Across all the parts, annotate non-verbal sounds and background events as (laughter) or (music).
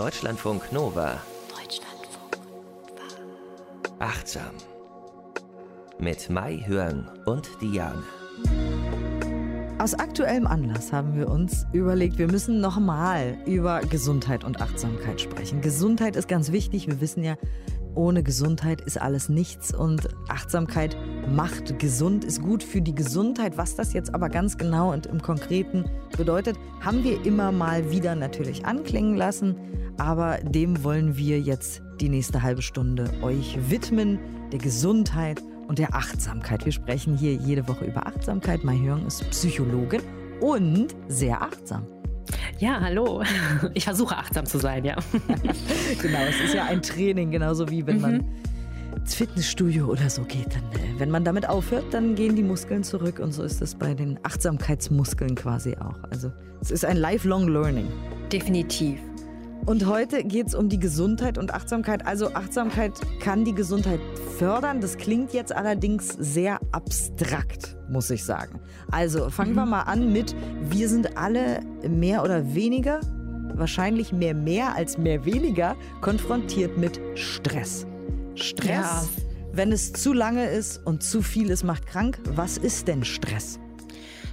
Deutschlandfunk Nova. Deutschlandfunk Nova. Achtsam. Mit Mai Hörn und Diane. Aus aktuellem Anlass haben wir uns überlegt, wir müssen nochmal über Gesundheit und Achtsamkeit sprechen. Gesundheit ist ganz wichtig. Wir wissen ja, ohne Gesundheit ist alles nichts und Achtsamkeit macht gesund, ist gut für die Gesundheit. Was das jetzt aber ganz genau und im Konkreten bedeutet, haben wir immer mal wieder natürlich anklingen lassen. Aber dem wollen wir jetzt die nächste halbe Stunde euch widmen, der Gesundheit und der Achtsamkeit. Wir sprechen hier jede Woche über Achtsamkeit. Mai Hyung ist Psychologin und sehr achtsam. Ja, hallo. (laughs) Ich versuche achtsam zu sein, ja. (laughs) genau, es ist ja ein Training, genauso wie wenn man ins Fitnessstudio oder so geht. Dann, äh, wenn man damit aufhört, dann gehen die Muskeln zurück und so ist es bei den Achtsamkeitsmuskeln quasi auch. Also es ist ein lifelong learning. Definitiv. Und heute geht es um die Gesundheit und Achtsamkeit. Also Achtsamkeit kann die Gesundheit fördern. Das klingt jetzt allerdings sehr abstrakt, muss ich sagen. Also fangen wir mal an mit, wir sind alle mehr oder weniger, wahrscheinlich mehr mehr als mehr weniger, konfrontiert mit Stress. Stress, Ja. wenn es zu lange ist und zu viel ist, macht krank. Was ist denn Stress?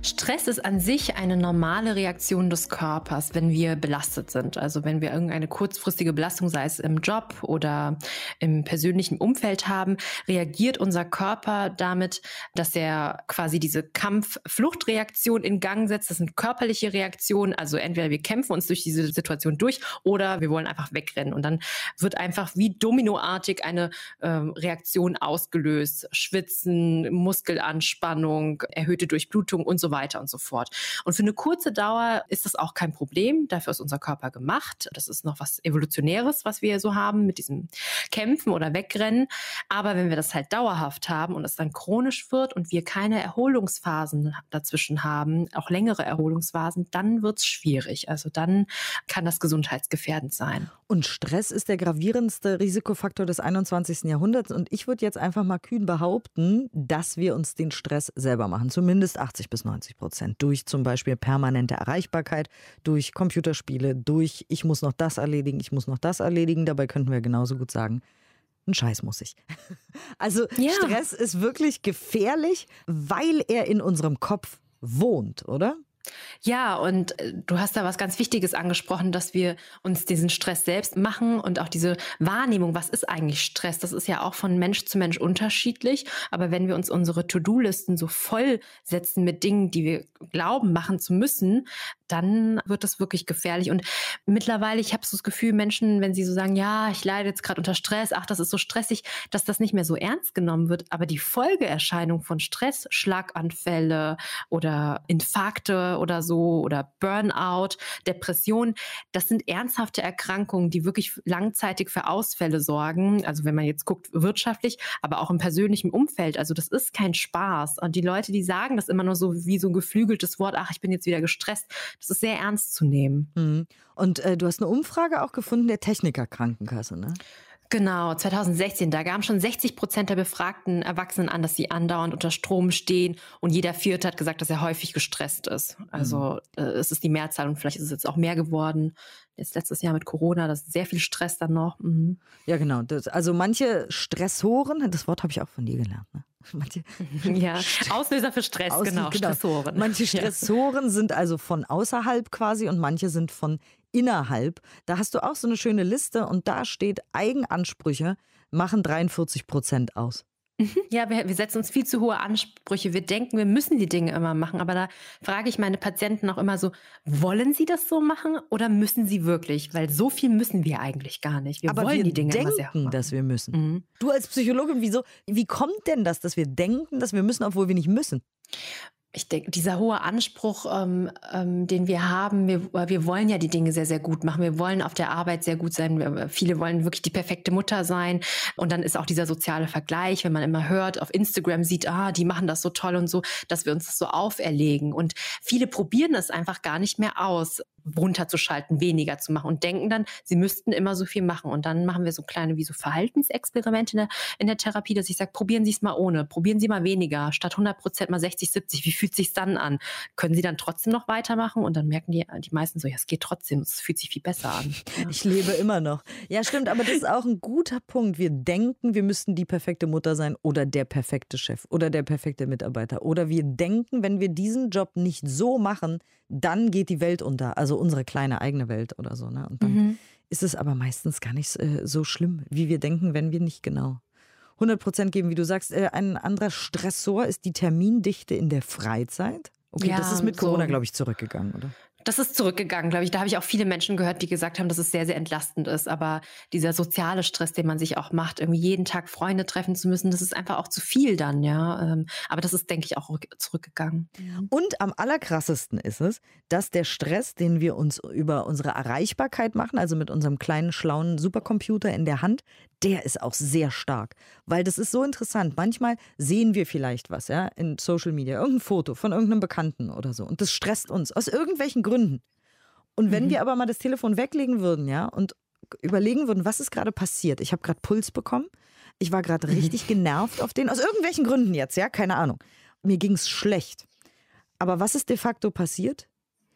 Stress ist an sich eine normale Reaktion des Körpers, wenn wir belastet sind. Also wenn wir irgendeine kurzfristige Belastung, sei es im Job oder im persönlichen Umfeld haben, reagiert unser Körper damit, dass er quasi diese Kampf-Fluchtreaktion in Gang setzt. Das sind körperliche Reaktionen. Also entweder wir kämpfen uns durch diese Situation durch oder wir wollen einfach wegrennen. Und dann wird einfach wie dominoartig eine ähm, Reaktion ausgelöst. Schwitzen, Muskelanspannung, erhöhte Durchblutung und so weiter und so fort. Und für eine kurze Dauer ist das auch kein Problem. Dafür ist unser Körper gemacht. Das ist noch was Evolutionäres, was wir so haben mit diesem Kämpfen oder Wegrennen. Aber wenn wir das halt dauerhaft haben und es dann chronisch wird und wir keine Erholungsphasen dazwischen haben, auch längere Erholungsphasen, dann wird's schwierig. Also dann kann das gesundheitsgefährdend sein. Und Stress ist der gravierendste Risikofaktor des 21. Jahrhunderts. Und ich würde jetzt einfach mal kühn behaupten, dass wir uns den Stress selber machen. Zumindest 80 bis 90 Prozent. Durch zum Beispiel permanente Erreichbarkeit, durch Computerspiele, durch ich muss noch das erledigen, ich muss noch das erledigen. Dabei könnten wir genauso gut sagen, ein Scheiß muss ich. (laughs) Also Ja. Stress ist wirklich gefährlich, weil er in unserem Kopf wohnt, oder? Ja, und äh, du hast da was ganz Wichtiges angesprochen, dass wir uns diesen Stress selbst machen und auch diese Wahrnehmung, was ist eigentlich Stress? Das ist ja auch von Mensch zu Mensch unterschiedlich. Aber wenn wir uns unsere To-Do-Listen so voll setzen mit Dingen, die wir glauben machen zu müssen, dann wird das wirklich gefährlich. Und mittlerweile, ich habe so das Gefühl, Menschen, wenn sie so sagen, ja, ich leide jetzt gerade unter Stress, ach, das ist so stressig, dass das nicht mehr so ernst genommen wird. Aber die Folgeerscheinung von Stress, Schlaganfälle oder Infarkte oder so oder Burnout, Depression, das sind ernsthafte Erkrankungen, die wirklich langzeitig für Ausfälle sorgen. Also wenn man jetzt guckt, wirtschaftlich, aber auch im persönlichen Umfeld. Also das ist kein Spaß. Und die Leute, die sagen das immer nur so wie so ein geflügeltes Wort, ach, ich bin jetzt wieder gestresst, das ist sehr ernst zu nehmen. Mhm. Und äh, du hast eine Umfrage auch gefunden der Techniker Krankenkasse, ne? Genau, 2016, da gaben schon 60 Prozent der befragten Erwachsenen an, dass sie andauernd unter Strom stehen und jeder Vierte hat gesagt, dass er häufig gestresst ist. Also äh, es ist die Mehrzahl und vielleicht ist es jetzt auch mehr geworden. Jetzt letztes Jahr mit Corona, das ist sehr viel Stress dann noch. Mhm. Ja, genau. Das, also manche Stressoren, das Wort habe ich auch von dir gelernt. Ne? (laughs) Manche, (laughs) Ja, Auslöser für Stress, Aus- genau, Stressoren. Manche Ja. Stressoren sind also von außerhalb quasi und manche sind von innerhalb. Da hast du auch so eine schöne Liste und da steht Eigenansprüche machen 43 Prozent aus. Ja, wir, wir setzen uns viel zu hohe Ansprüche. Wir denken, wir müssen die Dinge immer machen. Aber da frage ich meine Patienten auch immer so, wollen sie das so machen oder müssen sie wirklich? Weil so viel müssen wir eigentlich gar nicht. Wir Aber wollen wir die Dinge immer sehr denken, machen. dass wir müssen. Mhm. Du als Psychologin, wieso, wie kommt denn das, dass wir denken, dass wir müssen, obwohl wir nicht müssen? Ich denke, dieser hohe Anspruch, ähm, ähm, den wir haben, wir, wir wollen ja die Dinge sehr, sehr gut machen. Wir wollen auf der Arbeit sehr gut sein. Wir, viele wollen wirklich die perfekte Mutter sein. Und dann ist auch dieser soziale Vergleich, wenn man immer hört, auf Instagram sieht, ah, die machen das so toll und so, dass wir uns das so auferlegen. Und viele probieren es einfach gar nicht mehr aus. Runterzuschalten, weniger zu machen und denken dann, sie müssten immer so viel machen. Und dann machen wir so kleine wie so Verhaltensexperimente in der, in der Therapie, dass ich sage, probieren Sie es mal ohne, probieren Sie mal weniger, statt 100 Prozent mal 60, 70. Wie fühlt sich dann an? Können sie dann trotzdem noch weitermachen? Und dann merken die, die meisten so, ja, es geht trotzdem, es fühlt sich viel besser an. Ja. (laughs) Ich lebe immer noch. Ja, stimmt, aber das ist auch ein guter Punkt. Wir denken, wir müssten die perfekte Mutter sein oder der perfekte Chef oder der perfekte Mitarbeiter. Oder wir denken, wenn wir diesen Job nicht so machen, dann geht die Welt unter. Also unsere kleine eigene Welt oder so. Ne? Und dann mhm. ist es aber meistens gar nicht äh, so schlimm, wie wir denken, wenn wir nicht genau 100 Prozent geben, wie du sagst. Äh, ein anderer Stressor ist die Termindichte in der Freizeit. Okay, ja, das ist mit Corona, so. glaube ich, zurückgegangen, oder? Das ist zurückgegangen, glaube ich. Da habe ich auch viele Menschen gehört, die gesagt haben, dass es sehr, sehr entlastend ist. Aber dieser soziale Stress, den man sich auch macht, irgendwie jeden Tag Freunde treffen zu müssen, das ist einfach auch zu viel dann, ja. Ähm, aber das ist, denke ich, auch zurückgegangen. Und am allerkrassesten ist es, dass der Stress, den wir uns über unsere Erreichbarkeit machen, also mit unserem kleinen, schlauen Supercomputer in der Hand, der ist auch sehr stark. Weil das ist so interessant. Manchmal sehen wir vielleicht was, ja, in Social Media, irgendein Foto von irgendeinem Bekannten oder so. Und das stresst uns aus irgendwelchen Gründen. Und wenn mhm. wir aber mal das Telefon weglegen würden, ja, und überlegen würden, was ist gerade passiert? Ich habe gerade Puls bekommen. Ich war gerade mhm. richtig genervt auf den, aus irgendwelchen Gründen jetzt, ja, keine Ahnung. Mir ging es schlecht. Aber was ist de facto passiert?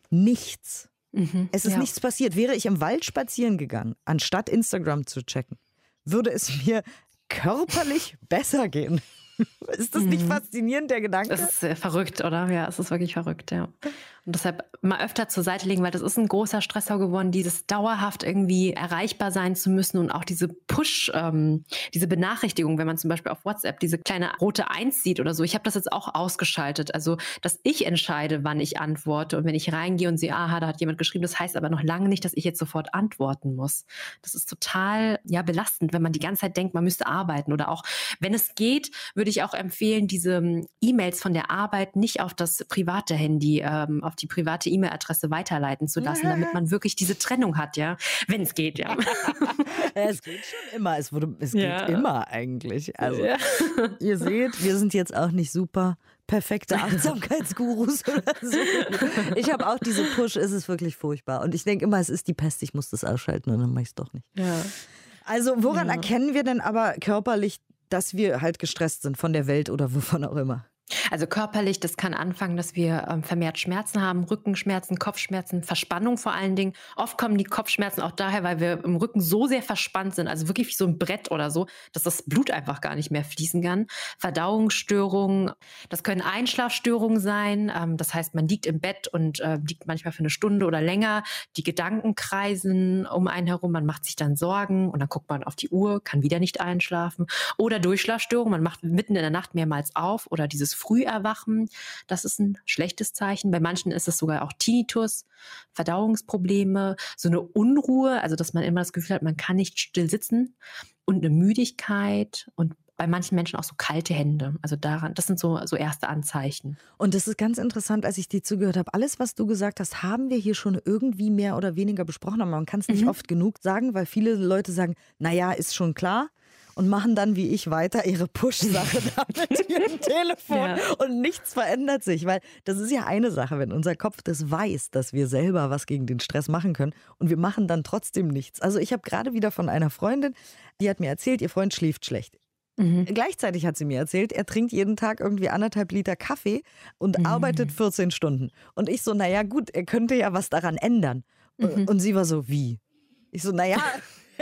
Nichts. Mhm, es ist ja. nichts passiert. Wäre ich im Wald spazieren gegangen, anstatt Instagram zu checken, würde es mir körperlich (laughs) besser gehen. (laughs) Ist das nicht mhm. faszinierend, der Gedanke? Das ist verrückt, oder? Ja, es ist wirklich verrückt, ja. Und deshalb mal öfter zur Seite legen, weil das ist ein großer Stressor geworden, dieses dauerhaft irgendwie erreichbar sein zu müssen und auch diese Push, ähm, diese Benachrichtigung, wenn man zum Beispiel auf WhatsApp diese kleine rote Eins sieht oder so. Ich habe das jetzt auch ausgeschaltet. Also, dass ich entscheide, wann ich antworte. Und wenn ich reingehe und sehe, aha, da hat jemand geschrieben, das heißt aber noch lange nicht, dass ich jetzt sofort antworten muss. Das ist total ja belastend, wenn man die ganze Zeit denkt, man müsste arbeiten. Oder auch, wenn es geht, würde ich auch empfehlen, diese ähm, E-Mails von der Arbeit nicht auf das private Handy, ähm, auf die private E-Mail-Adresse weiterleiten zu lassen, damit man wirklich diese Trennung hat, ja, wenn es geht, (laughs) ja. es geht schon immer, es, wurde, es geht ja. immer eigentlich. Also ja. ihr seht, wir sind jetzt auch nicht super perfekte Achtsamkeitsgurus (laughs) oder so. Ich habe auch diese Push, es ist wirklich furchtbar. Und ich denke immer, es ist die Pest, ich muss das ausschalten und dann mache ich es doch nicht. Ja. Also woran erkennen wir denn aber körperlich, dass wir halt gestresst sind von der Welt oder wovon auch immer? Also körperlich, das kann anfangen, dass wir ähm, vermehrt Schmerzen haben, Rückenschmerzen, Kopfschmerzen, Verspannung vor allen Dingen. Oft kommen die Kopfschmerzen auch daher, weil wir im Rücken so sehr verspannt sind, also wirklich wie so ein Brett oder so, dass das Blut einfach gar nicht mehr fließen kann. Verdauungsstörungen, das können Einschlafstörungen sein. Ähm, das heißt, man liegt im Bett und äh, liegt manchmal für eine Stunde oder länger. Die Gedanken kreisen um einen herum, man macht sich dann Sorgen und dann guckt man auf die Uhr, kann wieder nicht einschlafen. Oder Durchschlafstörungen, man macht mitten in der Nacht mehrmals auf oder dieses Früherwachen. Das ist ein schlechtes Zeichen. Bei manchen ist es sogar auch Tinnitus, Verdauungsprobleme, so eine Unruhe, also dass man immer das Gefühl hat, man kann nicht still sitzen und eine Müdigkeit und bei manchen Menschen auch so kalte Hände. Also daran, das sind so, so erste Anzeichen. Und das ist ganz interessant, als ich dir zugehört habe. Alles, was du gesagt hast, haben wir hier schon irgendwie mehr oder weniger besprochen, aber man kann es nicht mhm. oft genug sagen, weil viele Leute sagen, naja, ist schon klar und machen dann wie ich weiter ihre Push-Sache (laughs) mit ihrem Telefon ja. und nichts verändert sich, weil das ist ja eine Sache, wenn unser Kopf das weiß, dass wir selber was gegen den Stress machen können und wir machen dann trotzdem nichts. Also ich habe gerade wieder von einer Freundin, die hat mir erzählt, ihr Freund schläft schlecht. Mhm. Gleichzeitig hat sie mir erzählt, er trinkt jeden Tag irgendwie anderthalb Liter Kaffee und mhm. arbeitet 14 Stunden. Und ich so, naja gut, er könnte ja was daran ändern. Mhm. Und sie war so, wie? Ich so, naja,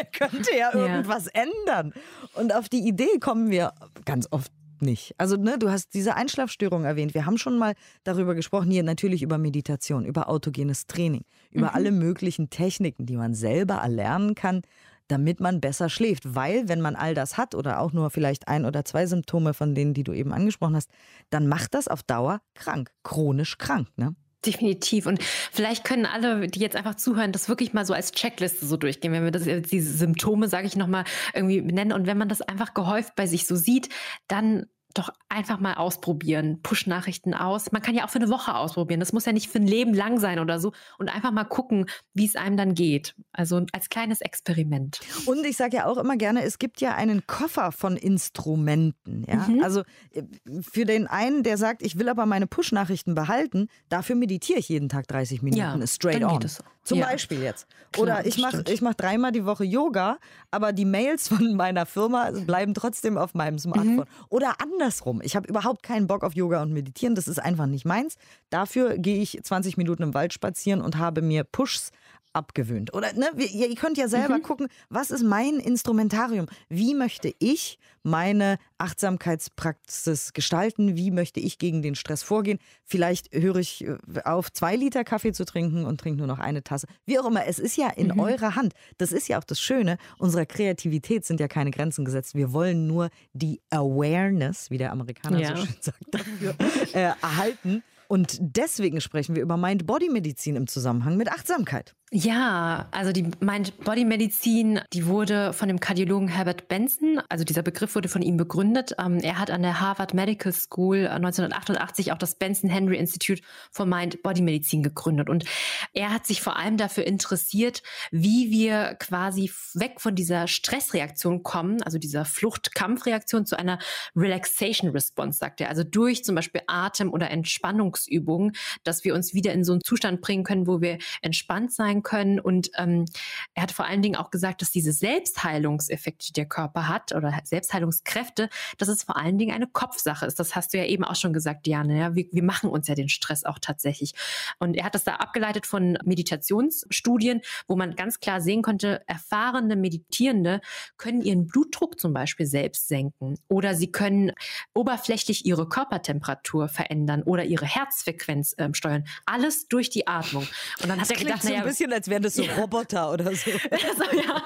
(laughs) könnte ja irgendwas ja. ändern. Und auf die Idee kommen wir ganz oft nicht. Also, ne, du hast diese Einschlafstörung erwähnt. Wir haben schon mal darüber gesprochen, hier natürlich über Meditation, über autogenes Training, über mhm. alle möglichen Techniken, die man selber erlernen kann, damit man besser schläft. Weil, wenn man all das hat oder auch nur vielleicht ein oder zwei Symptome von denen, die du eben angesprochen hast, dann macht das auf Dauer krank, chronisch krank. Ne? Definitiv. Und vielleicht können alle, die jetzt einfach zuhören, das wirklich mal so als Checkliste so durchgehen, wenn wir das, diese Symptome, sage ich nochmal, irgendwie benennen. Und wenn man das einfach gehäuft bei sich so sieht, dann doch einfach mal ausprobieren. Push-Nachrichten aus. Man kann ja auch für eine Woche ausprobieren. Das muss ja nicht für ein Leben lang sein oder so. Und einfach mal gucken, wie es einem dann geht. Also als kleines Experiment. Und ich sage ja auch immer gerne, es gibt ja einen Koffer von Instrumenten. Ja? Mhm. Also äh, für den einen, der sagt, ich will aber meine Push-Nachrichten behalten, dafür meditiere ich jeden Tag 30 Minuten. Ja, straight on. So. Zum Ja. Beispiel jetzt. Klar, Oder das ich mache ich mach dreimal die Woche Yoga, aber die Mails von meiner Firma bleiben trotzdem auf meinem Smartphone. Mhm. Oder andersrum. Ich habe überhaupt keinen Bock auf Yoga und Meditieren. Das ist einfach nicht meins. Dafür gehe ich 20 Minuten im Wald spazieren und habe mir Pushs abgewöhnt. Oder ne, ihr könnt ja selber Mhm. gucken, was ist mein Instrumentarium? Wie möchte ich meine Achtsamkeitspraxis gestalten? Wie möchte ich gegen den Stress vorgehen? Vielleicht höre ich äh, auf, zwei Liter Kaffee zu trinken und trinke nur noch eine Tasse. Wie auch immer, es ist ja in Mhm. eurer Hand. Das ist ja auch das Schöne. Unserer Kreativität sind ja keine Grenzen gesetzt. Wir wollen nur die Awareness, wie der Amerikaner Ja. so schön sagt, dafür äh, erhalten. Und deswegen sprechen wir über Mind-Body-Medizin im Zusammenhang mit Achtsamkeit. Ja, also die Mind-Body-Medizin, die wurde von dem Kardiologen Herbert Benson, also dieser Begriff wurde von ihm begründet. Ähm, er hat an der Harvard Medical School äh, 1988 auch das Benson Henry Institute for Mind-Body-Medizin gegründet. Und er hat sich vor allem dafür interessiert, wie wir quasi weg von dieser Stressreaktion kommen, also dieser Flucht-Kampfreaktion zu einer Relaxation-Response, sagt er. Also durch zum Beispiel Atem- oder Entspannungsübungen, dass wir uns wieder in so einen Zustand bringen können, wo wir entspannt sein können. Und ähm, er hat vor allen Dingen auch gesagt, dass diese Selbstheilungseffekte, die der Körper hat oder Selbstheilungskräfte, dass es vor allen Dingen eine Kopfsache ist. Das hast du ja eben auch schon gesagt, Diane. Ja? Wir, wir machen uns ja den Stress auch tatsächlich. Und er hat das da abgeleitet von Meditationsstudien, wo man ganz klar sehen konnte, erfahrene Meditierende können ihren Blutdruck zum Beispiel selbst senken oder sie können oberflächlich ihre Körpertemperatur verändern oder ihre Herzfrequenz ähm, steuern. Alles durch die Atmung. Und dann hat er gedacht, so ein naja, bisschen, als wären das so. Roboter oder so. (laughs) also, ja.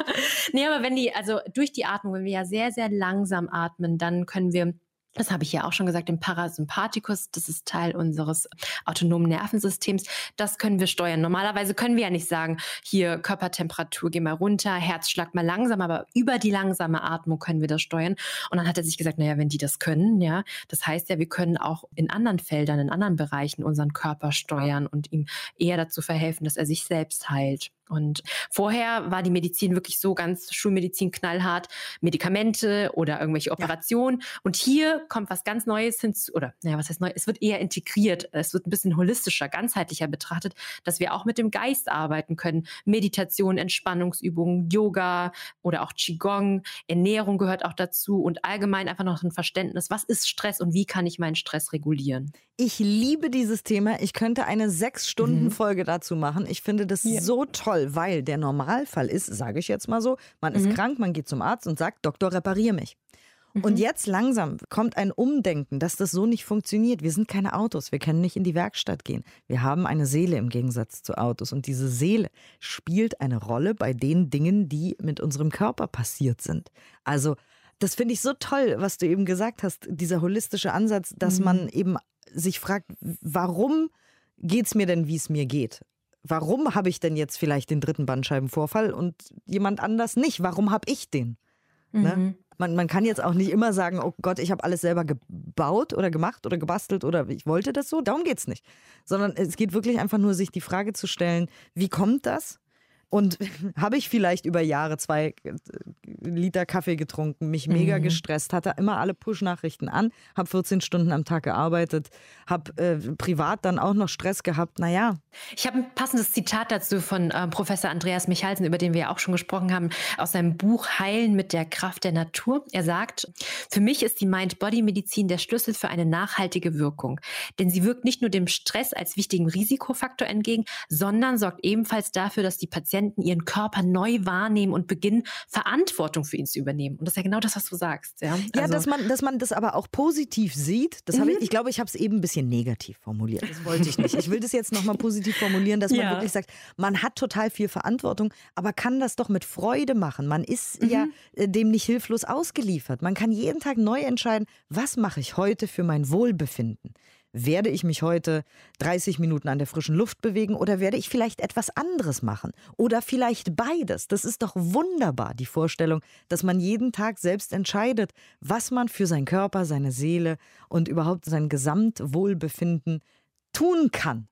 Nee, aber wenn die, also durch die Atmung, wenn wir ja sehr, sehr langsam atmen, dann können wir das habe ich ja auch schon gesagt, den Parasympathikus, das ist Teil unseres autonomen Nervensystems, das können wir steuern. Normalerweise können wir ja nicht sagen, hier Körpertemperatur, geh mal runter, Herzschlag mal langsam, aber über die langsame Atmung können wir das steuern. Und dann hat er sich gesagt, naja, wenn die das können, ja, das heißt ja, wir können auch in anderen Feldern, in anderen Bereichen unseren Körper steuern und ihm eher dazu verhelfen, dass er sich selbst heilt. Und vorher war die Medizin wirklich so ganz Schulmedizin knallhart, Medikamente oder irgendwelche Operationen. Und hier kommt was ganz Neues hinzu, oder naja, was heißt neu? Es wird eher integriert, es wird ein bisschen holistischer, ganzheitlicher betrachtet, dass wir auch mit dem Geist arbeiten können. Meditation, Entspannungsübungen, Yoga oder auch Qigong, Ernährung gehört auch dazu und allgemein einfach noch ein Verständnis, was ist Stress und wie kann ich meinen Stress regulieren? Ich liebe dieses Thema. Ich könnte eine sechs Stunden Folge dazu machen. Ich finde das Ja. so toll, weil der Normalfall ist, sage ich jetzt mal so, man ist Mhm. krank, man geht zum Arzt und sagt, Doktor, reparier mich. Und jetzt langsam kommt ein Umdenken, dass das so nicht funktioniert. Wir sind keine Autos, wir können nicht in die Werkstatt gehen. Wir haben eine Seele im Gegensatz zu Autos. Und diese Seele spielt eine Rolle bei den Dingen, die mit unserem Körper passiert sind. Also das finde ich so toll, was du eben gesagt hast, dieser holistische Ansatz, dass man eben sich fragt, warum geht es mir denn, wie es mir geht? Warum habe ich denn jetzt vielleicht den dritten Bandscheibenvorfall und jemand anders nicht? Warum habe ich den? Ne? Mhm. Man, man kann jetzt auch nicht immer sagen, oh Gott, ich habe alles selber gebaut oder gemacht oder gebastelt oder ich wollte das so. Darum geht es nicht. Sondern es geht wirklich einfach nur, sich die Frage zu stellen, wie kommt das? Und (laughs) habe ich vielleicht über Jahre zwei äh, Liter Kaffee getrunken, mich mega Mhm. gestresst, hatte immer alle Push-Nachrichten an, habe 14 Stunden am Tag gearbeitet, habe äh, privat dann auch noch Stress gehabt. Naja, Ich habe ein passendes Zitat dazu von äh, Professor Andreas Michalsen, über den wir ja auch schon gesprochen haben, aus seinem Buch Heilen mit der Kraft der Natur. Er sagt, für mich ist die Mind-Body-Medizin der Schlüssel für eine nachhaltige Wirkung. Denn sie wirkt nicht nur dem Stress als wichtigen Risikofaktor entgegen, sondern sorgt ebenfalls dafür, dass die Patienten ihren Körper neu wahrnehmen und beginnen, Verantwortung für ihn zu übernehmen. Und das ist ja genau das, was du sagst. Ja, Ja, Also- dass, man, dass man das aber auch positiv sieht. Das habe ich, ich glaube, ich habe es eben ein bisschen negativ formuliert. Das wollte ich nicht. Ich will das jetzt nochmal positiv formulieren, dass man Ja. wirklich sagt, man hat total viel Verantwortung, aber kann das doch mit Freude machen. Man ist ja äh, dem nicht hilflos ausgeliefert. Man kann jeden Tag neu entscheiden, was mache ich heute für mein Wohlbefinden. Werde ich mich heute 30 Minuten an der frischen Luft bewegen oder werde ich vielleicht etwas anderes machen? Oder vielleicht beides. Das ist doch wunderbar, die Vorstellung, dass man jeden Tag selbst entscheidet, was man für seinen Körper, seine Seele und überhaupt sein Gesamtwohlbefinden tun kann.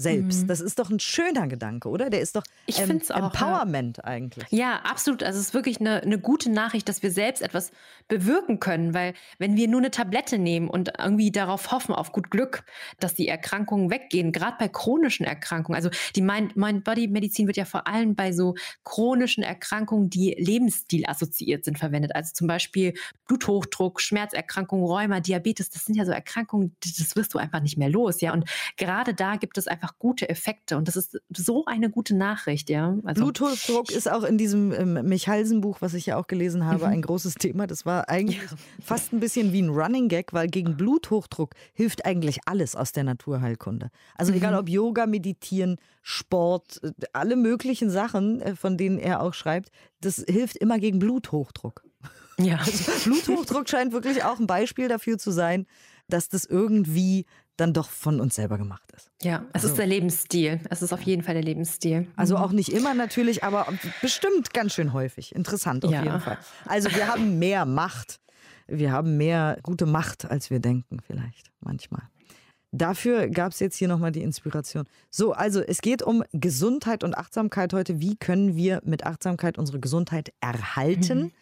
Selbst. Mhm. Das ist doch ein schöner Gedanke, oder? Der ist doch ich ähm, auch, Empowerment ja. eigentlich. Ja, absolut. Also es ist wirklich eine, eine gute Nachricht, dass wir selbst etwas bewirken können, weil wenn wir nur eine Tablette nehmen und irgendwie darauf hoffen, auf gut Glück, dass die Erkrankungen weggehen, gerade bei chronischen Erkrankungen, also die Mind-Body-Medizin wird ja vor allem bei so chronischen Erkrankungen, die Lebensstil assoziiert sind, verwendet. Also zum Beispiel Bluthochdruck, Schmerzerkrankungen, Rheuma, Diabetes, das sind ja so Erkrankungen, das wirst du einfach nicht mehr los, ja. Und gerade da gibt es einfach gute Effekte und das ist so eine gute Nachricht, ja. Also, Bluthochdruck ist auch in diesem ähm, Michalsen-Buch, was ich ja auch gelesen habe, mhm. ein großes Thema. Das war eigentlich ja. fast ein bisschen wie ein Running Gag, weil gegen Bluthochdruck hilft eigentlich alles aus der Naturheilkunde. Also mhm. egal ob Yoga, Meditieren, Sport, äh, alle möglichen Sachen, äh, von denen er auch schreibt, das hilft immer gegen Bluthochdruck. Ja. Also Bluthochdruck scheint wirklich auch ein Beispiel dafür zu sein, dass das irgendwie dann doch von uns selber gemacht ist. Ja, es also, ist der Lebensstil. Es ist auf jeden Fall der Lebensstil. Also mhm. auch nicht immer natürlich, aber bestimmt ganz schön häufig. Interessant auf ja. jeden Fall. Also wir haben mehr Macht. Wir haben mehr gute Macht, als wir denken vielleicht manchmal. Dafür gab es jetzt hier nochmal die Inspiration. So, also es geht um Gesundheit und Achtsamkeit heute. Wie können wir mit Achtsamkeit unsere Gesundheit erhalten mhm.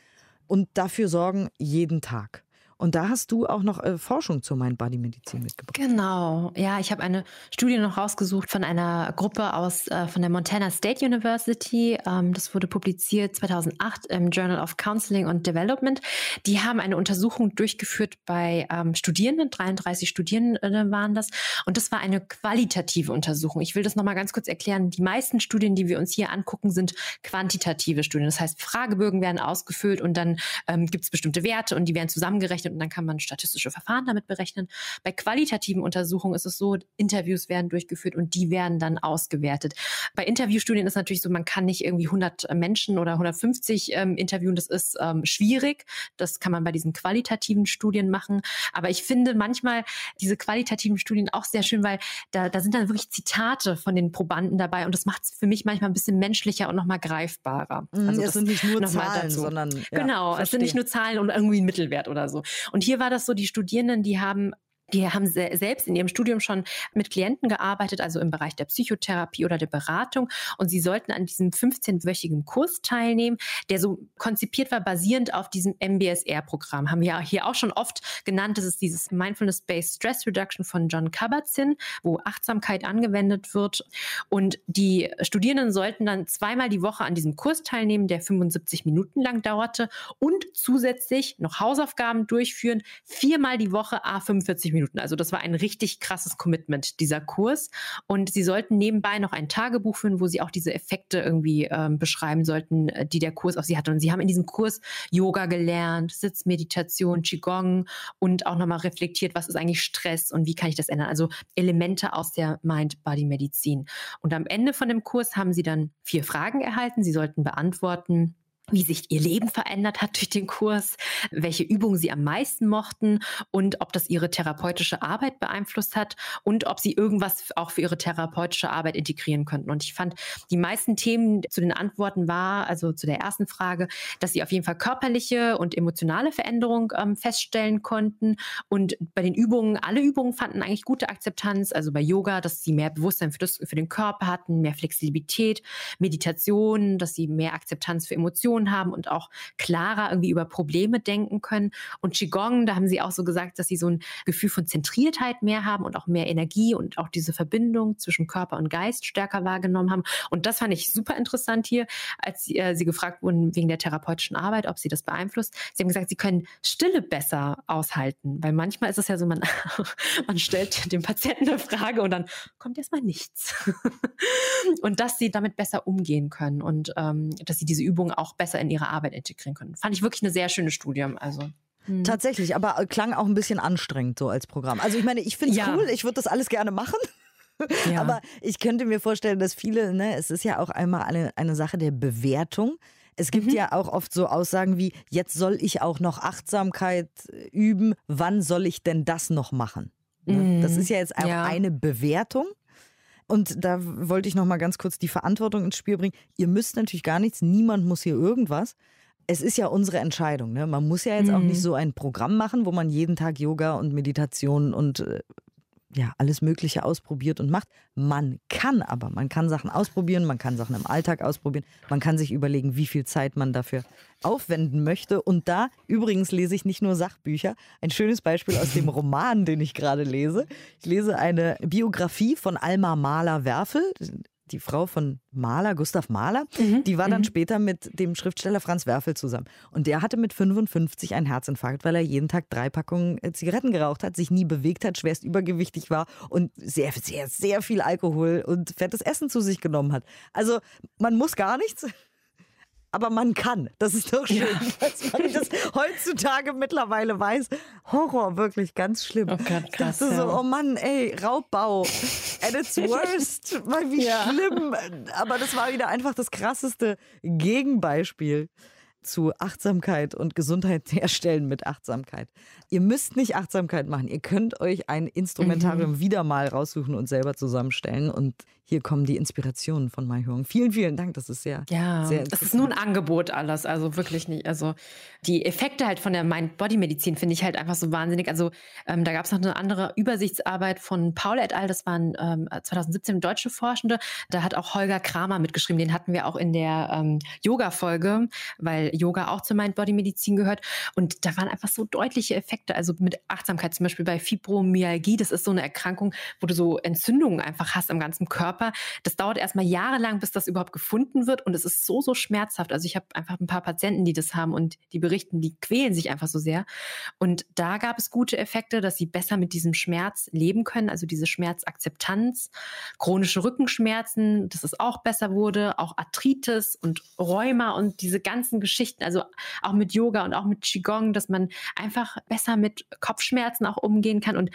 und dafür sorgen jeden Tag? Und da hast du auch noch äh, Forschung zur Mind-Body-Medizin mitgebracht. Genau. Ja, ich habe eine Studie noch rausgesucht von einer Gruppe aus äh, von der Montana State University. Ähm, das wurde publiziert 2008 im Journal of Counseling and Development. Die haben eine Untersuchung durchgeführt bei ähm, Studierenden, 33 Studierende waren das. Und das war eine qualitative Untersuchung. Ich will das nochmal ganz kurz erklären. Die meisten Studien, die wir uns hier angucken, sind quantitative Studien. Das heißt, Fragebögen werden ausgefüllt und dann ähm, gibt es bestimmte Werte und die werden zusammengerechnet berechnet und dann kann man statistische Verfahren damit berechnen. Bei qualitativen Untersuchungen ist es so, Interviews werden durchgeführt und die werden dann ausgewertet. Bei Interviewstudien ist natürlich so, man kann nicht irgendwie 100 Menschen oder 150 ähm, interviewen, das ist ähm, schwierig. Das kann man bei diesen qualitativen Studien machen. Aber ich finde manchmal diese qualitativen Studien auch sehr schön, weil da, da sind dann wirklich Zitate von den Probanden dabei und das macht es für mich manchmal ein bisschen menschlicher und nochmal greifbarer. Mhm, also es sind nicht nur Zahlen, dazu. sondern ja, genau, verstehe. es sind nicht nur Zahlen und irgendwie ein Mittelwert oder so. Und hier war das so, die Studierenden, die haben die haben selbst in ihrem Studium schon mit Klienten gearbeitet, also im Bereich der Psychotherapie oder der Beratung. Und sie sollten an diesem 15-wöchigen Kurs teilnehmen, der so konzipiert war, basierend auf diesem MBSR-Programm. Haben wir ja hier auch schon oft genannt. Das ist dieses Mindfulness-Based Stress Reduction von John Kabat-Zinn, wo Achtsamkeit angewendet wird. Und die Studierenden sollten dann zweimal die Woche an diesem Kurs teilnehmen, der 75 Minuten lang dauerte und zusätzlich noch Hausaufgaben durchführen, viermal die Woche a 45 Minuten Minuten. Also das war ein richtig krasses Commitment, dieser Kurs. Und sie sollten nebenbei noch ein Tagebuch führen, wo sie auch diese Effekte irgendwie ähm, beschreiben sollten, äh, die der Kurs auf sie hatte. Und sie haben in diesem Kurs Yoga gelernt, Sitzmeditation, Qigong und auch nochmal reflektiert, was ist eigentlich Stress und wie kann ich das ändern. Also Elemente aus der Mind-Body-Medizin. Und am Ende von dem Kurs haben sie dann vier Fragen erhalten. Sie sollten beantworten, wie sich ihr Leben verändert hat durch den Kurs, welche Übungen sie am meisten mochten und ob das ihre therapeutische Arbeit beeinflusst hat und ob sie irgendwas auch für ihre therapeutische Arbeit integrieren könnten. Und ich fand, die meisten Themen zu den Antworten war, also zu der ersten Frage, dass sie auf jeden Fall körperliche und emotionale Veränderung ähm, feststellen konnten. Und bei den Übungen, alle Übungen fanden eigentlich gute Akzeptanz. Also bei Yoga, dass sie mehr Bewusstsein für, das, für den Körper hatten, mehr Flexibilität, Meditation, dass sie mehr Akzeptanz für Emotionen Vision haben und auch klarer irgendwie über Probleme denken können. Und Qigong, da haben sie auch so gesagt, dass sie so ein Gefühl von Zentriertheit mehr haben und auch mehr Energie und auch diese Verbindung zwischen Körper und Geist stärker wahrgenommen haben. Und das fand ich super interessant hier, als sie, äh, sie gefragt wurden wegen der therapeutischen Arbeit, ob sie das beeinflusst. Sie haben gesagt, sie können Stille besser aushalten, weil manchmal ist es ja so, man, (laughs) man stellt dem Patienten eine Frage und dann kommt erstmal nichts. (laughs) und dass sie damit besser umgehen können und ähm, dass sie diese Übungen auch besser besser in ihre Arbeit integrieren können. Fand ich wirklich eine sehr schöne Studie. Also. Hm. Tatsächlich, aber klang auch ein bisschen anstrengend so als Programm. Also ich meine, ich finde es ja. cool, ich würde das alles gerne machen. Ja. Aber ich könnte mir vorstellen, dass viele, ne, es ist ja auch einmal eine, eine Sache der Bewertung. Es gibt mhm. ja auch oft so Aussagen wie, jetzt soll ich auch noch Achtsamkeit üben, wann soll ich denn das noch machen? Ne? Mhm. Das ist ja jetzt auch ja. eine Bewertung. Und da wollte ich noch mal ganz kurz die Verantwortung ins Spiel bringen. Ihr müsst natürlich gar nichts, niemand muss hier irgendwas. Es ist ja unsere Entscheidung. Ne? Man muss ja jetzt mhm. auch nicht so ein Programm machen, wo man jeden Tag Yoga und Meditation und äh, ja, alles Mögliche ausprobiert und macht. Man kann aber, man kann Sachen ausprobieren, man kann Sachen im Alltag ausprobieren, man kann sich überlegen, wie viel Zeit man dafür aufwenden möchte. Und da übrigens lese ich nicht nur Sachbücher. Ein schönes Beispiel aus dem (laughs) Roman, den ich gerade lese. Ich lese eine Biografie von Alma Mahler-Werfel die Frau von Mahler, Gustav Mahler, mhm. die war dann mhm. später mit dem Schriftsteller Franz Werfel zusammen. Und der hatte mit 55 einen Herzinfarkt, weil er jeden Tag drei Packungen äh, Zigaretten geraucht hat, sich nie bewegt hat, schwerst übergewichtig war und sehr, sehr, sehr viel Alkohol und fettes Essen zu sich genommen hat. Also man muss gar nichts aber man kann. Das ist doch schön, ja. (laughs) dass man das heutzutage mittlerweile weiß. Horror, wirklich ganz schlimm. Oh Gott, krass, das ist so, oh Mann, ey, Raubbau (laughs) at its worst. Mal wie ja. schlimm. Aber das war wieder einfach das krasseste Gegenbeispiel zu Achtsamkeit und Gesundheit (laughs) herstellen mit Achtsamkeit. Ihr müsst nicht Achtsamkeit machen. Ihr könnt euch ein Instrumentarium mhm. wieder mal raussuchen und selber zusammenstellen. Und hier kommen die Inspirationen von Mai Huang. Vielen, vielen Dank. Das ist sehr, ja, sehr das ist nur ein Angebot alles. Also wirklich nicht. Also die Effekte halt von der Mind-Body-Medizin finde ich halt einfach so wahnsinnig. Also ähm, da gab es noch eine andere Übersichtsarbeit von Paul et al. Das waren ähm, 2017 deutsche Forschende. Da hat auch Holger Kramer mitgeschrieben. Den hatten wir auch in der ähm, Yoga-Folge, weil Yoga auch zur Mind-Body-Medizin gehört. Und da waren einfach so deutliche Effekte. Also mit Achtsamkeit zum Beispiel bei Fibromyalgie. Das ist so eine Erkrankung, wo du so Entzündungen einfach hast am ganzen Körper Körper. Das dauert erstmal jahrelang, bis das überhaupt gefunden wird und es ist so, so schmerzhaft. Also ich habe einfach ein paar Patienten, die das haben und die berichten, die quälen sich einfach so sehr. Und da gab es gute Effekte, dass sie besser mit diesem Schmerz leben können, also diese Schmerzakzeptanz, chronische Rückenschmerzen, dass es auch besser wurde, auch Arthritis und Rheuma und diese ganzen Geschichten, also auch mit Yoga und auch mit Qigong, dass man einfach besser mit Kopfschmerzen auch umgehen kann und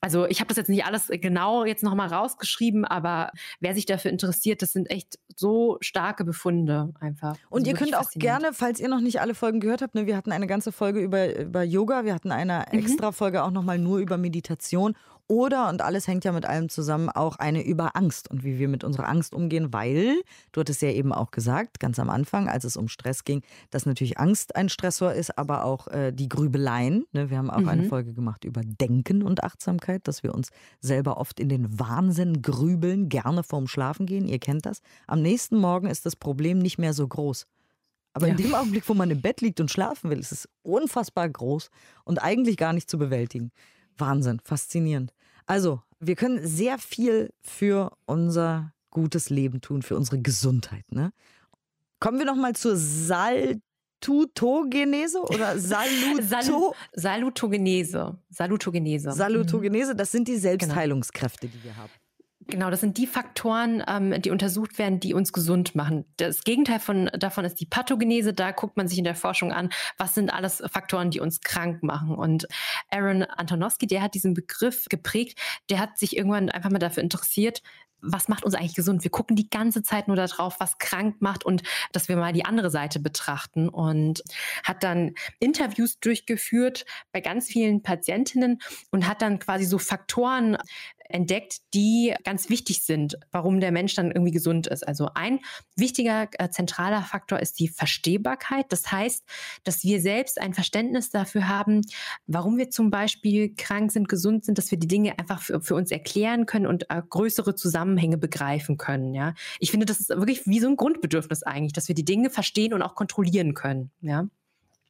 also ich habe das jetzt nicht alles genau jetzt nochmal rausgeschrieben, aber wer sich dafür interessiert, das sind echt so starke Befunde einfach. Und also ihr könnt auch gerne, falls ihr noch nicht alle Folgen gehört habt, ne, wir hatten eine ganze Folge über, über Yoga, wir hatten eine mhm. extra Folge auch nochmal nur über Meditation oder, und alles hängt ja mit allem zusammen, auch eine über Angst und wie wir mit unserer Angst umgehen, weil, du hattest ja eben auch gesagt, ganz am Anfang, als es um Stress ging, dass natürlich Angst ein Stressor ist, aber auch äh, die Grübeleien. Ne? Wir haben auch mhm. eine Folge gemacht über Denken und Achtsamkeit, dass wir uns selber oft in den Wahnsinn grübeln, gerne vorm Schlafen gehen. Ihr kennt das. Am nächsten Morgen ist das Problem nicht mehr so groß. Aber ja. in dem Augenblick, wo man im Bett liegt und schlafen will, ist es unfassbar groß und eigentlich gar nicht zu bewältigen. Wahnsinn, faszinierend. Also, wir können sehr viel für unser gutes Leben tun, für unsere Gesundheit. Ne? Kommen wir noch mal zur Salutogenese oder (laughs) Saluto Salutogenese. Salutogenese. Salutogenese, das sind die genau. Selbstheilungskräfte, die wir haben. Genau, das sind die Faktoren, ähm, die untersucht werden, die uns gesund machen. Das Gegenteil von, davon ist die Pathogenese. Da guckt man sich in der Forschung an, was sind alles Faktoren, die uns krank machen. Und Aaron Antonowski, der hat diesen Begriff geprägt. Der hat sich irgendwann einfach mal dafür interessiert, was macht uns eigentlich gesund? Wir gucken die ganze Zeit nur darauf, was krank macht und dass wir mal die andere Seite betrachten und hat dann Interviews durchgeführt bei ganz vielen Patientinnen und hat dann quasi so Faktoren entdeckt, die ganz wichtig sind, warum der Mensch dann irgendwie gesund ist. Also ein wichtiger äh, zentraler Faktor ist die Verstehbarkeit. Das heißt, dass wir selbst ein Verständnis dafür haben, warum wir zum Beispiel krank sind, gesund sind, dass wir die Dinge einfach für, für uns erklären können und äh, größere Zusammenhänge begreifen können. Ja, ich finde, das ist wirklich wie so ein Grundbedürfnis eigentlich, dass wir die Dinge verstehen und auch kontrollieren können. Ja.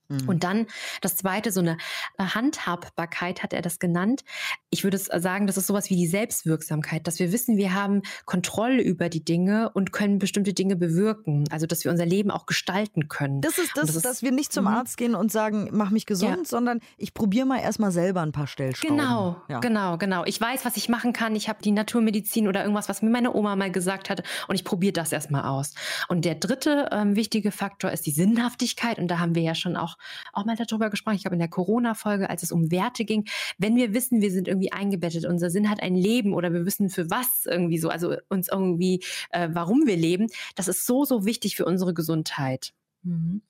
Mhm. Und dann das zweite, so eine äh, Handhabbarkeit hat er das genannt. Ich würde sagen, das ist sowas wie die Selbstwirksamkeit, dass wir wissen, wir haben Kontrolle über die Dinge und können bestimmte Dinge bewirken. Also, dass wir unser Leben auch gestalten können. Das ist das, das ist, dass wir nicht zum mhm. Arzt gehen und sagen, mach mich gesund, ja. sondern ich probiere mal erstmal selber ein paar Stellschrauben. Genau, ja. genau, genau. Ich weiß, was ich machen kann. Ich habe die Naturmedizin oder irgendwas, was mir meine Oma mal gesagt hat und ich probiere das erstmal aus. Und der dritte ähm, wichtige Faktor ist die Sinnhaftigkeit und da haben wir ja schon auch auch, mal darüber gesprochen. Ich glaube, in der Corona-Folge, als es um Werte ging. Wenn wir wissen, wir sind irgendwie eingebettet, unser Sinn hat ein Leben oder wir wissen für was irgendwie so, also uns irgendwie, äh, warum wir leben, das ist so, so wichtig für unsere Gesundheit. Mhm.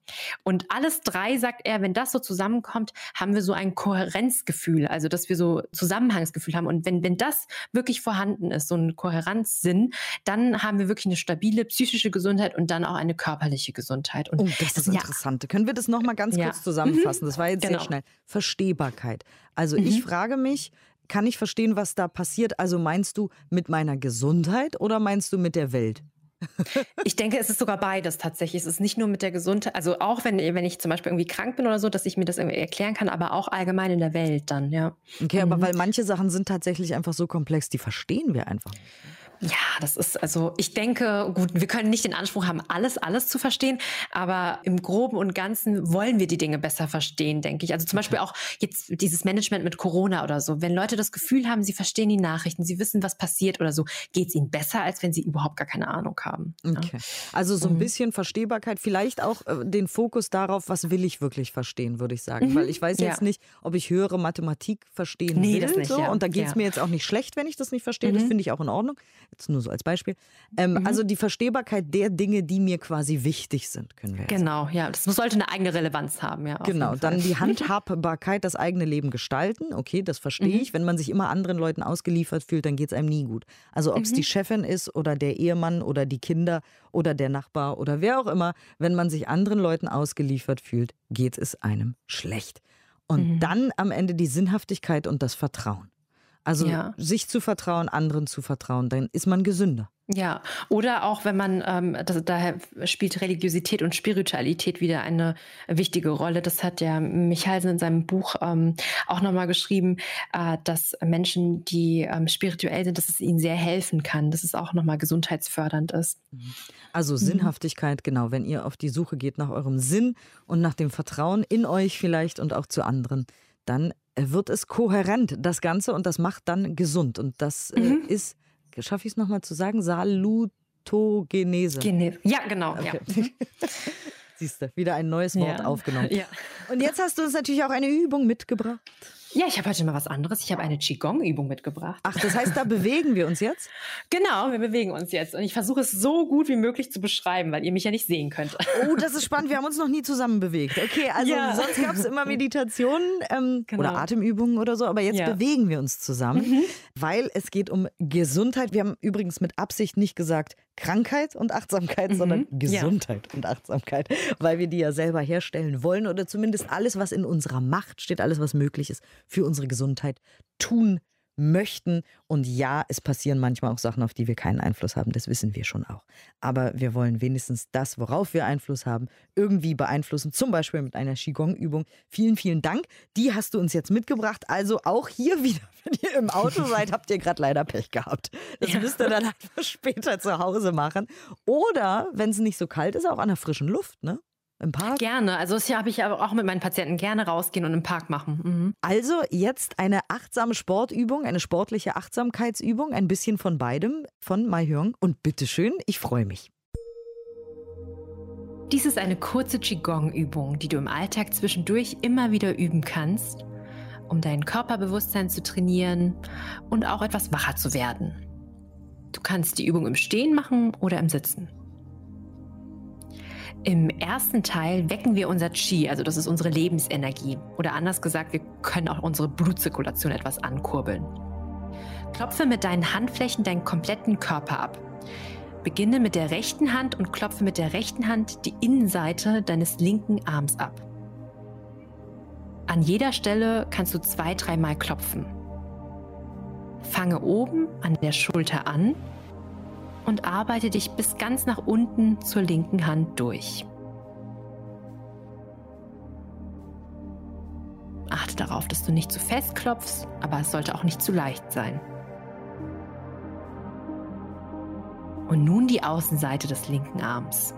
Und alles drei, sagt er, wenn das so zusammenkommt, haben wir so ein Kohärenzgefühl, also dass wir so Zusammenhangsgefühl haben. Und wenn, wenn das wirklich vorhanden ist, so ein Kohärenzsinn, dann haben wir wirklich eine stabile psychische Gesundheit und dann auch eine körperliche Gesundheit. Und oh, das, ist interessant. Ja. Können wir das nochmal ganz ja. kurz zusammenfassen? Das war jetzt genau. sehr schnell. Verstehbarkeit. Also mhm. ich frage mich, kann ich verstehen, was da passiert. Also meinst du mit meiner Gesundheit oder meinst du mit der Welt? Ich denke, es ist sogar beides tatsächlich. Es ist nicht nur mit der Gesundheit, also auch wenn, wenn ich zum Beispiel irgendwie krank bin oder so, dass ich mir das irgendwie erklären kann, aber auch allgemein in der Welt dann, ja. Okay, mhm. aber weil manche Sachen sind tatsächlich einfach so komplex, die verstehen wir einfach nicht. Ja, das ist also, ich denke, gut, wir können nicht den Anspruch haben, alles, alles zu verstehen, aber im Groben und Ganzen wollen wir die Dinge besser verstehen, denke ich. Also zum Beispiel auch jetzt dieses Management mit Corona oder so. Wenn Leute das Gefühl haben, sie verstehen die Nachrichten, sie wissen, was passiert oder so, geht es ihnen besser, als wenn sie überhaupt gar keine Ahnung haben. Okay. Ja. Also so ein mhm. bisschen Verstehbarkeit, vielleicht auch äh, den Fokus darauf, was will ich wirklich verstehen, würde ich sagen. Mhm. Weil ich weiß jetzt ja. nicht, ob ich höhere Mathematik verstehen nee, will. Das nicht, so. ja. Und da geht es mir jetzt auch nicht schlecht, wenn ich das nicht verstehe. Mhm. Das finde ich auch in Ordnung. Jetzt nur so als Beispiel. Ähm, mhm. Also die Verstehbarkeit der Dinge, die mir quasi wichtig sind, können wir jetzt Genau, ja. Das sollte eine eigene Relevanz haben, ja. Genau, dann die (laughs) Handhabbarkeit, das eigene Leben gestalten. Okay, das verstehe mhm. ich. Wenn man sich immer anderen Leuten ausgeliefert fühlt, dann geht es einem nie gut. Also ob es mhm. die Chefin ist oder der Ehemann oder die Kinder oder der Nachbar oder wer auch immer, wenn man sich anderen Leuten ausgeliefert fühlt, geht es einem schlecht. Und mhm. dann am Ende die Sinnhaftigkeit und das Vertrauen. Also ja. sich zu vertrauen, anderen zu vertrauen, dann ist man gesünder. Ja, oder auch wenn man, ähm, das, daher spielt Religiosität und Spiritualität wieder eine wichtige Rolle. Das hat ja Michalsen in seinem Buch ähm, auch nochmal geschrieben, äh, dass Menschen, die ähm, spirituell sind, dass es ihnen sehr helfen kann, dass es auch nochmal gesundheitsfördernd ist. Also mhm. Sinnhaftigkeit, genau, wenn ihr auf die Suche geht nach eurem Sinn und nach dem Vertrauen in euch vielleicht und auch zu anderen, dann wird es kohärent, das Ganze, und das macht dann gesund. Und das äh, mhm. ist, schaffe ich es nochmal zu sagen, Salutogenese. Gene ja, genau. Okay. (laughs) Ja. Siehst du, wieder ein neues Wort ja. aufgenommen. Ja. Und jetzt hast du uns natürlich auch eine Übung mitgebracht. Ja, ich habe heute mal was anderes. Ich habe eine Qigong-Übung mitgebracht. Ach, das heißt, da (laughs) bewegen wir uns jetzt? Genau, wir bewegen uns jetzt. Und ich versuche es so gut wie möglich zu beschreiben, weil ihr mich ja nicht sehen könnt. Oh, das ist (laughs) spannend. Wir haben uns noch nie zusammen bewegt. Okay, also ja. sonst gab es immer (laughs) Meditationen ähm, genau. oder Atemübungen oder so, aber jetzt ja. bewegen wir uns zusammen, mhm. weil es geht um Gesundheit. Wir haben übrigens mit Absicht nicht gesagt, Krankheit und Achtsamkeit, mhm. sondern Gesundheit ja. und Achtsamkeit, weil wir die ja selber herstellen wollen oder zumindest alles, was in unserer Macht steht, alles, was möglich ist, für unsere Gesundheit tun möchten. Und ja, es passieren manchmal auch Sachen, auf die wir keinen Einfluss haben. Das wissen wir schon auch. Aber wir wollen wenigstens das, worauf wir Einfluss haben, irgendwie beeinflussen. Zum Beispiel mit einer Qigong-Übung. Vielen, vielen Dank. Die hast du uns jetzt mitgebracht. Also auch hier (laughs) wieder, wenn ihr im Auto seid, habt ihr gerade leider Pech gehabt. Das ja. müsst ihr dann einfach (laughs) später zu Hause machen. Oder, wenn es nicht so kalt ist, auch an der frischen Luft, ne? Im Park? Gerne. Also das habe ich aber auch mit meinen Patienten gerne rausgehen und im Park machen. Mhm. Also jetzt eine achtsame Sportübung, eine sportliche Achtsamkeitsübung, ein bisschen von beidem von Mai Hyung. Und bitteschön, ich freue mich. Dies ist eine kurze Qigong-Übung, die du im Alltag zwischendurch immer wieder üben kannst, um dein Körperbewusstsein zu trainieren und auch etwas wacher zu werden. Du kannst die Übung im Stehen machen oder im Sitzen. Im ersten Teil wecken wir unser Qi, also das ist unsere Lebensenergie. Oder anders gesagt, wir können auch unsere Blutzirkulation etwas ankurbeln. Klopfe mit deinen Handflächen deinen kompletten Körper ab. Beginne mit der rechten Hand und klopfe mit der rechten Hand die Innenseite deines linken Arms ab. An jeder Stelle kannst du zwei, dreimal klopfen. Fange oben an der Schulter an und arbeite dich bis ganz nach unten zur linken Hand durch. Achte darauf, dass du nicht zu fest klopfst, aber es sollte auch nicht zu leicht sein. Und nun die Außenseite des linken Arms.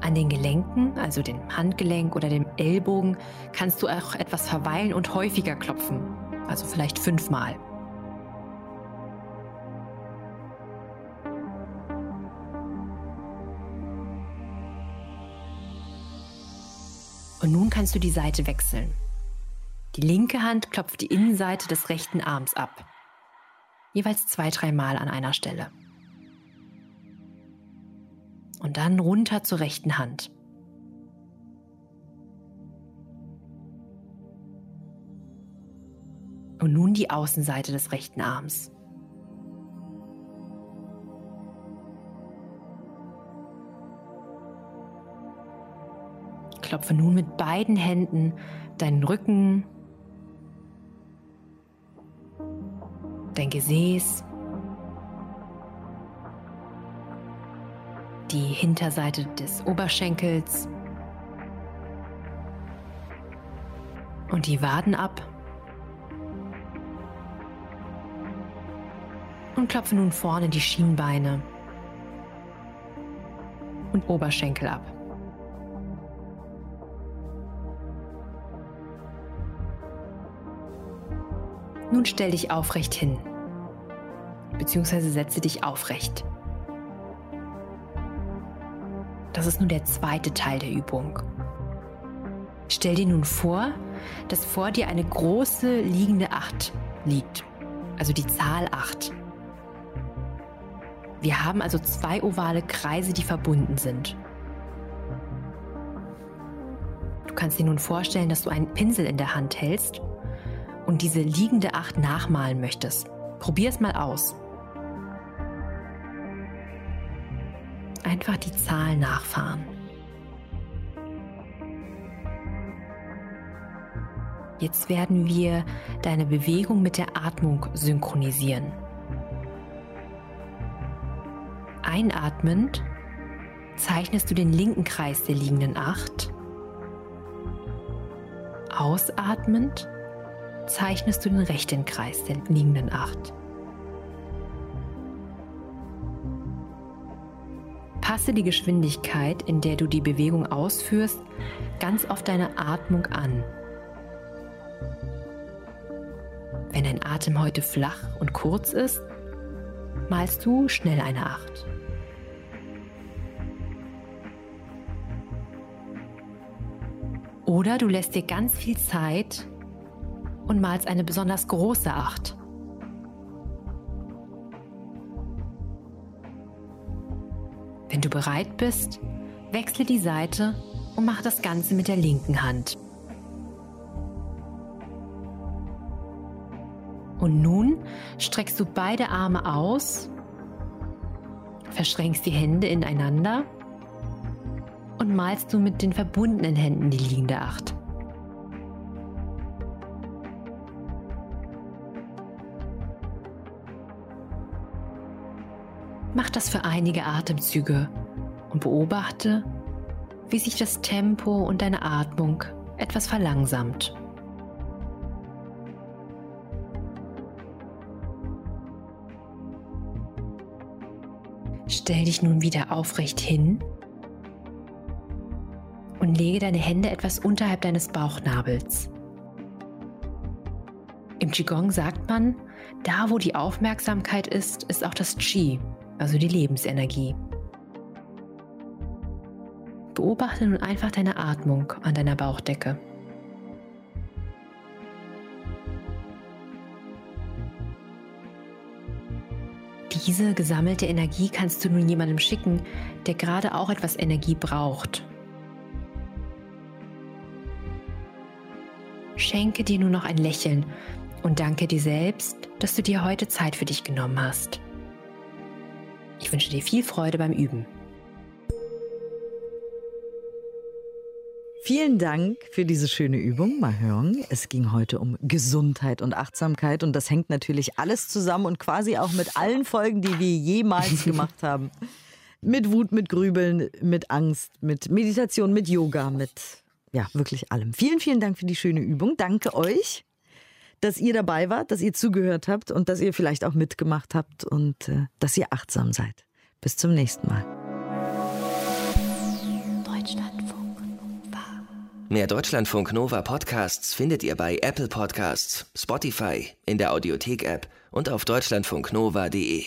An den Gelenken, also dem Handgelenk oder dem Ellbogen, kannst du auch etwas verweilen und häufiger klopfen, also vielleicht fünfmal. Kannst du die Seite wechseln. Die linke Hand klopft die Innenseite des rechten Arms ab. Jeweils zwei, dreimal an einer Stelle. Und dann runter zur rechten Hand. Und nun die Außenseite des rechten Arms. Klopfe nun mit beiden Händen deinen Rücken, dein Gesäß, die Hinterseite des Oberschenkels und die Waden ab. Und klopfe nun vorne die Schienbeine und Oberschenkel ab. Nun stell dich aufrecht hin, beziehungsweise setze dich aufrecht. Das ist nun der zweite Teil der Übung. Stell dir nun vor, dass vor dir eine große liegende Acht liegt, also die Zahl 8. Wir haben also zwei ovale Kreise, die verbunden sind. Du kannst dir nun vorstellen, dass du einen Pinsel in der Hand hältst und diese liegende Acht nachmalen möchtest. Probier es mal aus. Einfach die Zahl nachfahren. Jetzt werden wir deine Bewegung mit der Atmung synchronisieren. Einatmend zeichnest du den linken Kreis der liegenden Acht. Ausatmend zeichnest du den rechten Kreis der liegenden Acht. Passe die Geschwindigkeit, in der du die Bewegung ausführst, ganz auf deine Atmung an. Wenn dein Atem heute flach und kurz ist, malst du schnell eine Acht. Oder du lässt dir ganz viel Zeit, und malst eine besonders große Acht. Wenn du bereit bist, wechsle die Seite und mach das Ganze mit der linken Hand. Und nun streckst du beide Arme aus, verschränkst die Hände ineinander und malst du mit den verbundenen Händen die liegende Acht. Mach das für einige Atemzüge und beobachte, wie sich das Tempo und deine Atmung etwas verlangsamt. Stell dich nun wieder aufrecht hin und lege deine Hände etwas unterhalb deines Bauchnabels. Im Qigong sagt man, da wo die Aufmerksamkeit ist, ist auch das Qi, also die Lebensenergie. Beobachte nun einfach deine Atmung an deiner Bauchdecke. Diese gesammelte Energie kannst du nun jemandem schicken, der gerade auch etwas Energie braucht. Schenke dir nur noch ein Lächeln und danke dir selbst, dass du dir heute Zeit für dich genommen hast. Ich wünsche dir viel Freude beim Üben. Vielen Dank für diese schöne Übung, Mahörn. Es ging heute um Gesundheit und Achtsamkeit und das hängt natürlich alles zusammen und quasi auch mit allen Folgen, die wir jemals (laughs) gemacht haben. Mit Wut, mit Grübeln, mit Angst, mit Meditation, mit Yoga, mit ja, wirklich allem. Vielen, vielen Dank für die schöne Übung. Danke euch dass ihr dabei wart, dass ihr zugehört habt und dass ihr vielleicht auch mitgemacht habt und äh, dass ihr achtsam seid. Bis zum nächsten Mal. Deutschlandfunk Nova. Mehr Deutschlandfunk Nova Podcasts findet ihr bei Apple Podcasts, Spotify, in der Audiothek-App und auf deutschlandfunknova.de.